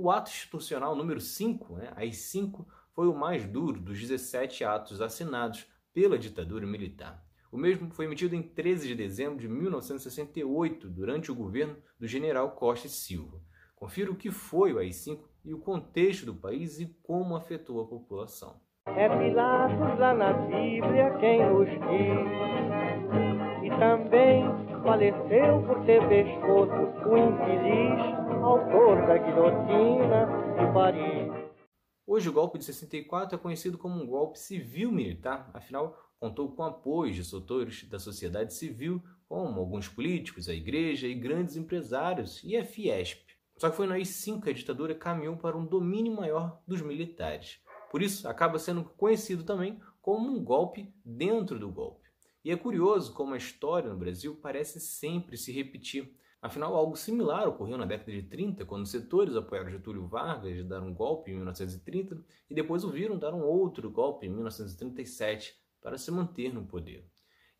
O ato institucional número 5, né, AI-5, foi o mais duro dos 17 atos assinados pela ditadura militar. O mesmo foi emitido em 13 de dezembro de 1968, durante o governo do general Costa e Silva. Confira o que foi o AI-5 e o contexto do país e como afetou a população. É Pilatos lá na Bíblia quem nos diz, e também faleceu por ter pescoço o infeliz autor da guilhotina de Paris. Hoje o golpe de 64 é conhecido como um golpe civil-militar, afinal contou com apoio de setores da sociedade civil, como alguns políticos, a igreja e grandes empresários e a Fiesp. Só que foi no AI-5 que a ditadura caminhou para um domínio maior dos militares. Por isso, acaba sendo conhecido também como um golpe dentro do golpe. E é curioso como a história no Brasil parece sempre se repetir. Afinal, algo similar ocorreu na década de 30, quando setores apoiaram Getúlio Vargas dar um golpe em 1930 e depois o viram dar um outro golpe em 1937 para se manter no poder.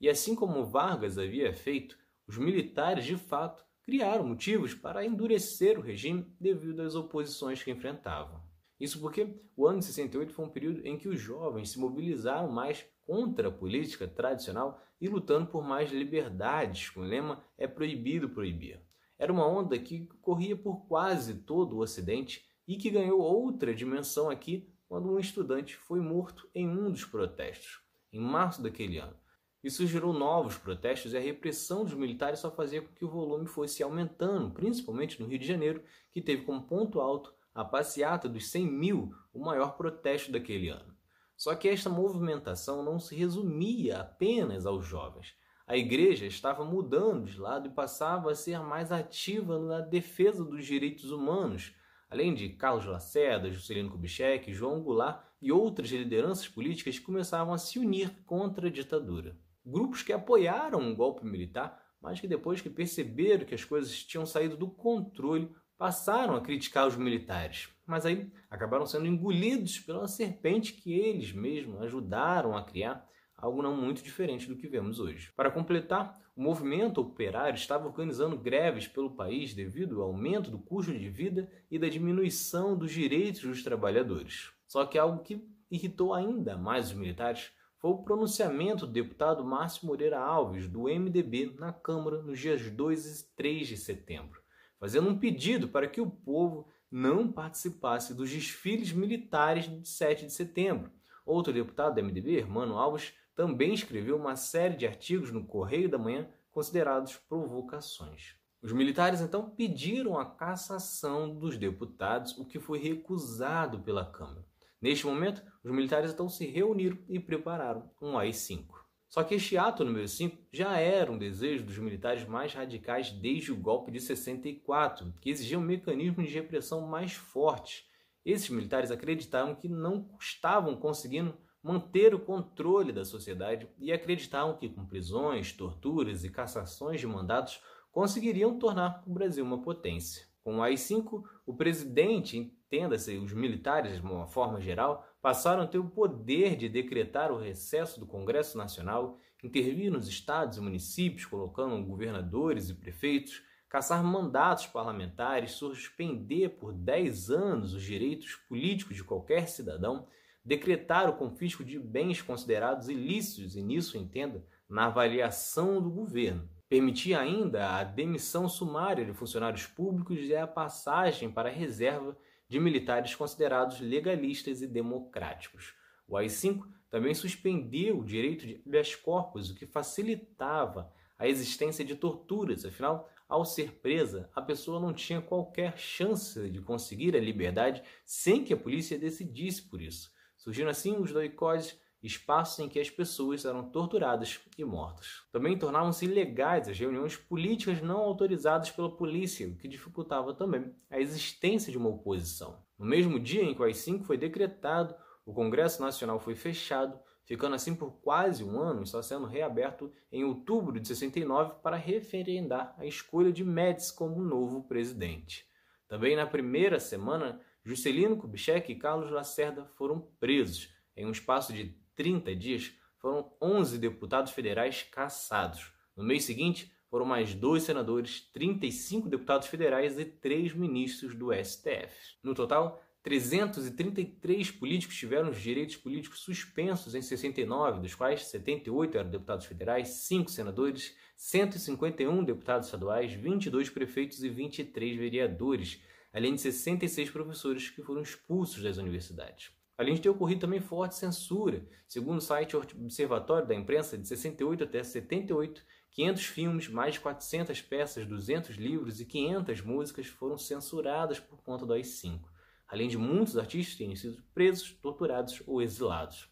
E assim como Vargas havia feito, os militares de fato criaram motivos para endurecer o regime devido às oposições que enfrentavam. Isso porque o ano de 68 foi um período em que os jovens se mobilizaram mais contra a política tradicional e lutando por mais liberdades, com o lema é proibido proibir. Era uma onda que corria por quase todo o Ocidente e que ganhou outra dimensão aqui quando um estudante foi morto em um dos protestos, em março daquele ano. Isso gerou novos protestos e a repressão dos militares só fazia com que o volume fosse aumentando, principalmente no Rio de Janeiro, que teve como ponto alto a passeata dos 100 mil, o maior protesto daquele ano. Só que esta movimentação não se resumia apenas aos jovens. A igreja estava mudando de lado e passava a ser mais ativa na defesa dos direitos humanos, além de Carlos Lacerda, Juscelino Kubitschek, João Goulart e outras lideranças políticas que começavam a se unir contra a ditadura. Grupos que apoiaram um golpe militar, mas que depois que perceberam que as coisas tinham saído do controle, passaram a criticar os militares, mas aí acabaram sendo engolidos pela serpente que eles mesmos ajudaram a criar, algo não muito diferente do que vemos hoje. Para completar, o movimento operário estava organizando greves pelo país devido ao aumento do custo de vida e da diminuição dos direitos dos trabalhadores. Só que algo que irritou ainda mais os militares foi o pronunciamento do deputado Márcio Moreira Alves, do MDB, na Câmara nos dias 2 e 3 de setembro fazendo um pedido para que o povo não participasse dos desfiles militares de 7 de setembro. Outro deputado da MDB, Mano Alves, também escreveu uma série de artigos no Correio da Manhã considerados provocações. Os militares então pediram a cassação dos deputados, o que foi recusado pela Câmara. Neste momento, os militares então se reuniram e prepararam um AI-5. Só que este ato número 5 já era um desejo dos militares mais radicais desde o golpe de 64, que exigia um mecanismo de repressão mais forte. Esses militares acreditavam que não estavam conseguindo manter o controle da sociedade e acreditavam que com prisões, torturas e cassações de mandatos conseguiriam tornar o Brasil uma potência. Com o AI-5, o presidente, entenda-se os militares de uma forma geral, passaram a ter o poder de decretar o recesso do Congresso Nacional, intervir nos estados e municípios, colocando governadores e prefeitos, caçar mandatos parlamentares, suspender por 10 anos os direitos políticos de qualquer cidadão, decretar o confisco de bens considerados ilícitos, e nisso entenda, na avaliação do governo. Permitir ainda a demissão sumária de funcionários públicos e a passagem para a reserva de militares considerados legalistas e democráticos. O AI-5 também suspendeu o direito de habeas corpus, o que facilitava a existência de torturas, afinal, ao ser presa, a pessoa não tinha qualquer chance de conseguir a liberdade sem que a polícia decidisse por isso. Surgindo assim os doicoses espaços em que as pessoas eram torturadas e mortas. Também tornavam-se ilegais as reuniões políticas não autorizadas pela polícia, o que dificultava também a existência de uma oposição. No mesmo dia em que o AI-5 foi decretado, o Congresso Nacional foi fechado, ficando assim por quase um ano e só sendo reaberto em outubro de 69 para referendar a escolha de Médici como novo presidente. Também na primeira semana, Juscelino Kubitschek e Carlos Lacerda foram presos em um espaço de 30 dias, foram 11 deputados federais cassados. No mês seguinte, foram mais dois senadores, 35 deputados federais e três ministros do STF. No total, 333 políticos tiveram os direitos políticos suspensos em 69, dos quais 78 eram deputados federais, 5 senadores, 151 deputados estaduais, 22 prefeitos e 23 vereadores, além de 66 professores que foram expulsos das universidades. Além de ter ocorrido também forte censura. Segundo o site Observatório da Imprensa, de 68 até 78, 500 filmes, mais de 400 peças, 200 livros e 500 músicas foram censuradas por conta do AI-5, além de muitos artistas terem sido presos, torturados ou exilados.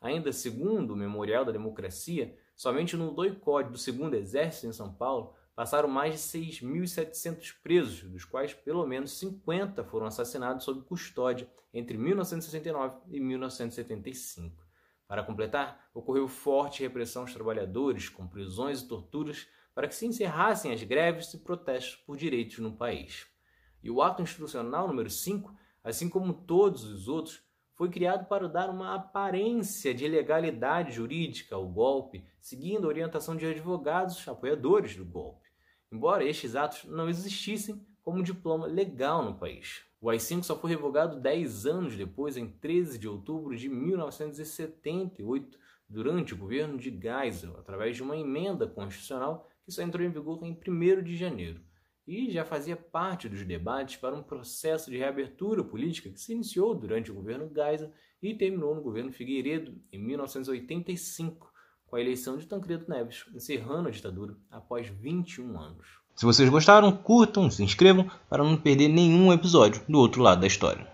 Ainda segundo o Memorial da Democracia, somente no doicode do Segundo Exército em São Paulo passaram mais de 6.700 presos, dos quais pelo menos 50 foram assassinados sob custódia entre 1969 e 1975. Para completar, ocorreu forte repressão aos trabalhadores, com prisões e torturas, para que se encerrassem as greves e protestos por direitos no país. E o ato institucional número 5, assim como todos os outros, foi criado para dar uma aparência de legalidade jurídica ao golpe, seguindo a orientação de advogados apoiadores do golpe, embora estes atos não existissem como diploma legal no país. O AI-5 só foi revogado 10 anos depois, em 13 de outubro de 1978, durante o governo de Geisel, através de uma emenda constitucional que só entrou em vigor em 1 de janeiro e já fazia parte dos debates para um processo de reabertura política que se iniciou durante o governo Geisel e terminou no governo Figueiredo em 1985, com a eleição de Tancredo Neves, encerrando a ditadura após 21 anos. Se vocês gostaram, curtam, se inscrevam para não perder nenhum episódio do outro lado da história.